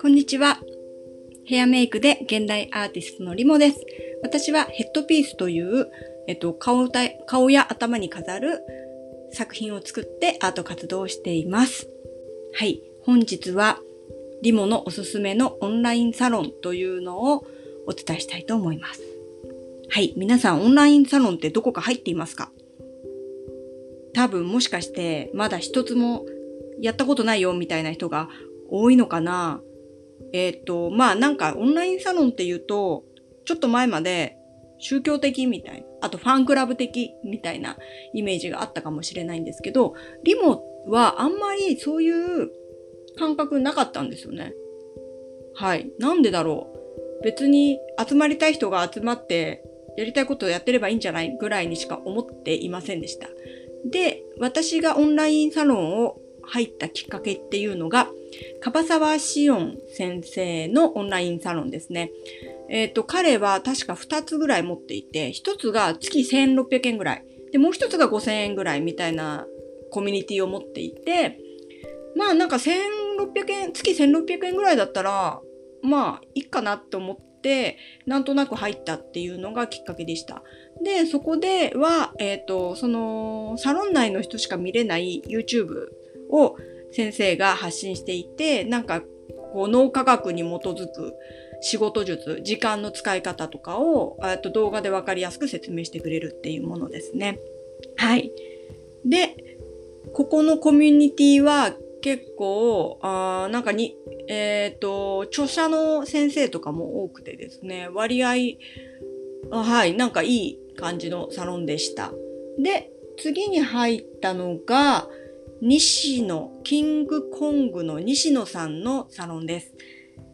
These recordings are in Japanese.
こんにちは。ヘアメイクで現代アーティストのリモです。私はヘッドピースという、えっと、顔顔や頭に飾る作品を作ってアート活動をしています。はい。本日はリモのおすすめのオンラインサロンというのをお伝えしたいと思います。はい。皆さんオンラインサロンってどこか入っていますか？多分もしかしてまだ一つもやったことないよみたいな人が多いのかなえっ、ー、と、まあなんかオンラインサロンっていうと、ちょっと前まで宗教的みたいな、あとファンクラブ的みたいなイメージがあったかもしれないんですけど、リモはあんまりそういう感覚なかったんですよね。はい。なんでだろう。別に集まりたい人が集まってやりたいことをやってればいいんじゃないぐらいにしか思っていませんでした。で、私がオンラインサロンを入ったきっかけっていうのが、樺沢志音先生のオンラインサロンですね。えっ、ー、と、彼は確か2つぐらい持っていて、1つが月1600円ぐらい。で、もう1つが5000円ぐらいみたいなコミュニティを持っていて、まあなんか1600円、月1600円ぐらいだったら、まあいいかなって思って、なんとなく入ったっていうのがきっかけでした。で、そこでは、えっ、ー、と、その、サロン内の人しか見れない YouTube を先生が発信していて、なんかこう脳科学に基づく仕事術、時間の使い方とかをと動画でわかりやすく説明してくれるっていうものですね。はい。で、ここのコミュニティは結構、あなんかに、えっ、ー、と、著者の先生とかも多くてですね、割合、はい、なんかいい感じのサロンでした。で、次に入ったのが、西野、キングコングの西野さんのサロンです。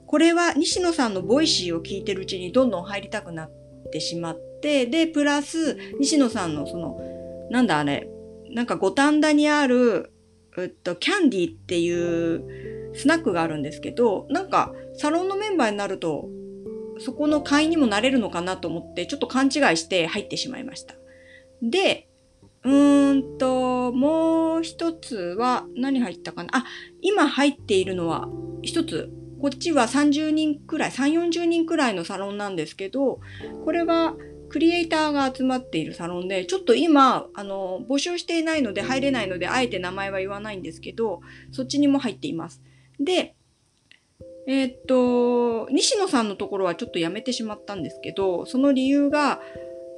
これは西野さんのボイシーを聞いてるうちにどんどん入りたくなってしまって、で、プラス西野さんのその、なんだあれ、なんか五反田にある、えっと、キャンディっていうスナックがあるんですけど、なんかサロンのメンバーになると、そこの会員にもなれるのかなと思って、ちょっと勘違いして入ってしまいました。で、うーんと、もう一つは何入ったかな？あ、今入っているのは一つ。こっちは30人くらい、3、40人くらいのサロンなんですけど、これはクリエイターが集まっているサロンで、ちょっと今、あの、募集していないので入れないので、あえて名前は言わないんですけど、そっちにも入っています。で、えー、っと、西野さんのところはちょっとやめてしまったんですけど、その理由が、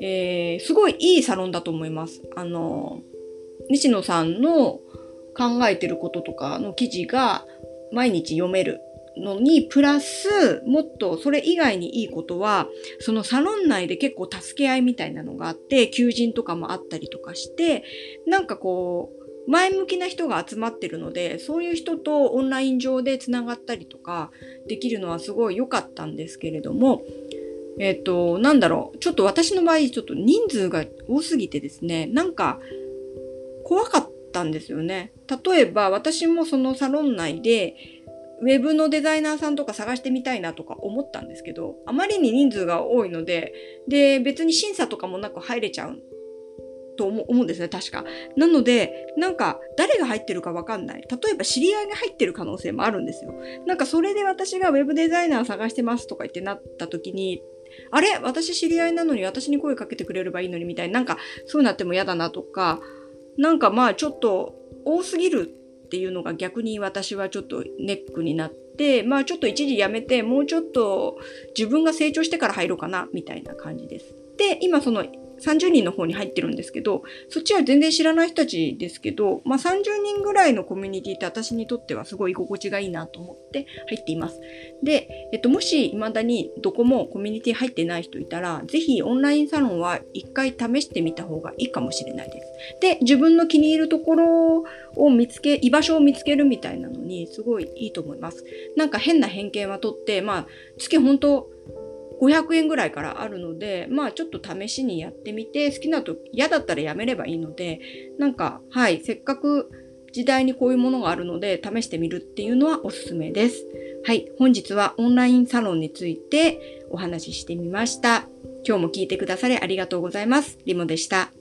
えー、すごいいいサロンだと思います。あの、西野さんの考えてることとかの記事が毎日読めるのに、プラス、もっとそれ以外にいいことは、そのサロン内で結構助け合いみたいなのがあって、求人とかもあったりとかして、なんかこう、前向きな人が集まってるので、そういう人とオンライン上で繋がったりとかできるのはすごい良かったんですけれども、えっ、ー、と、なんだろう。ちょっと私の場合、ちょっと人数が多すぎてですね、なんか、怖かったんですよね。例えば、私もそのサロン内で、ウェブのデザイナーさんとか探してみたいなとか思ったんですけど、あまりに人数が多いので、で、別に審査とかもなく入れちゃうと思うんですね、確か。なので、なんか、誰が入ってるかわかんない。例えば、知り合いが入ってる可能性もあるんですよ。なんか、それで私がウェブデザイナー探してますとか言ってなった時に、あれ？私知り合いなのに私に声かけてくれればいいのにみたいな、なんかそうなっても嫌だなとか、なんかまあちょっと多すぎるっていうのが逆に私はちょっとネックになって、まあちょっと一時やめて、もうちょっと自分が成長してから入ろうかな、みたいな感じです。で、今その30人の方に入ってるんですけど、そっちは全然知らない人たちですけど、まあ30人ぐらいのコミュニティって私にとってはすごい居心地がいいなと思って入っています。で、えっと、もし未だにどこもコミュニティ入ってない人いたら、ぜひオンラインサロンは一回試してみた方がいいかもしれないです。で、自分の気に入るところを見つけ、居場所を見つけるみたいなのにすごいいいと思います。なんか変な偏見は取って、まあ、月本当500円ぐらいからあるので、まあちょっと試しにやってみて、好きなと嫌だったらやめればいいので、なんか、はい、せっかく時代にこういうものがあるので試してみるっていうのはおすすめです。はい、本日はオンラインサロンについてお話ししてみました。今日も聞いてくださりありがとうございます。リモでした。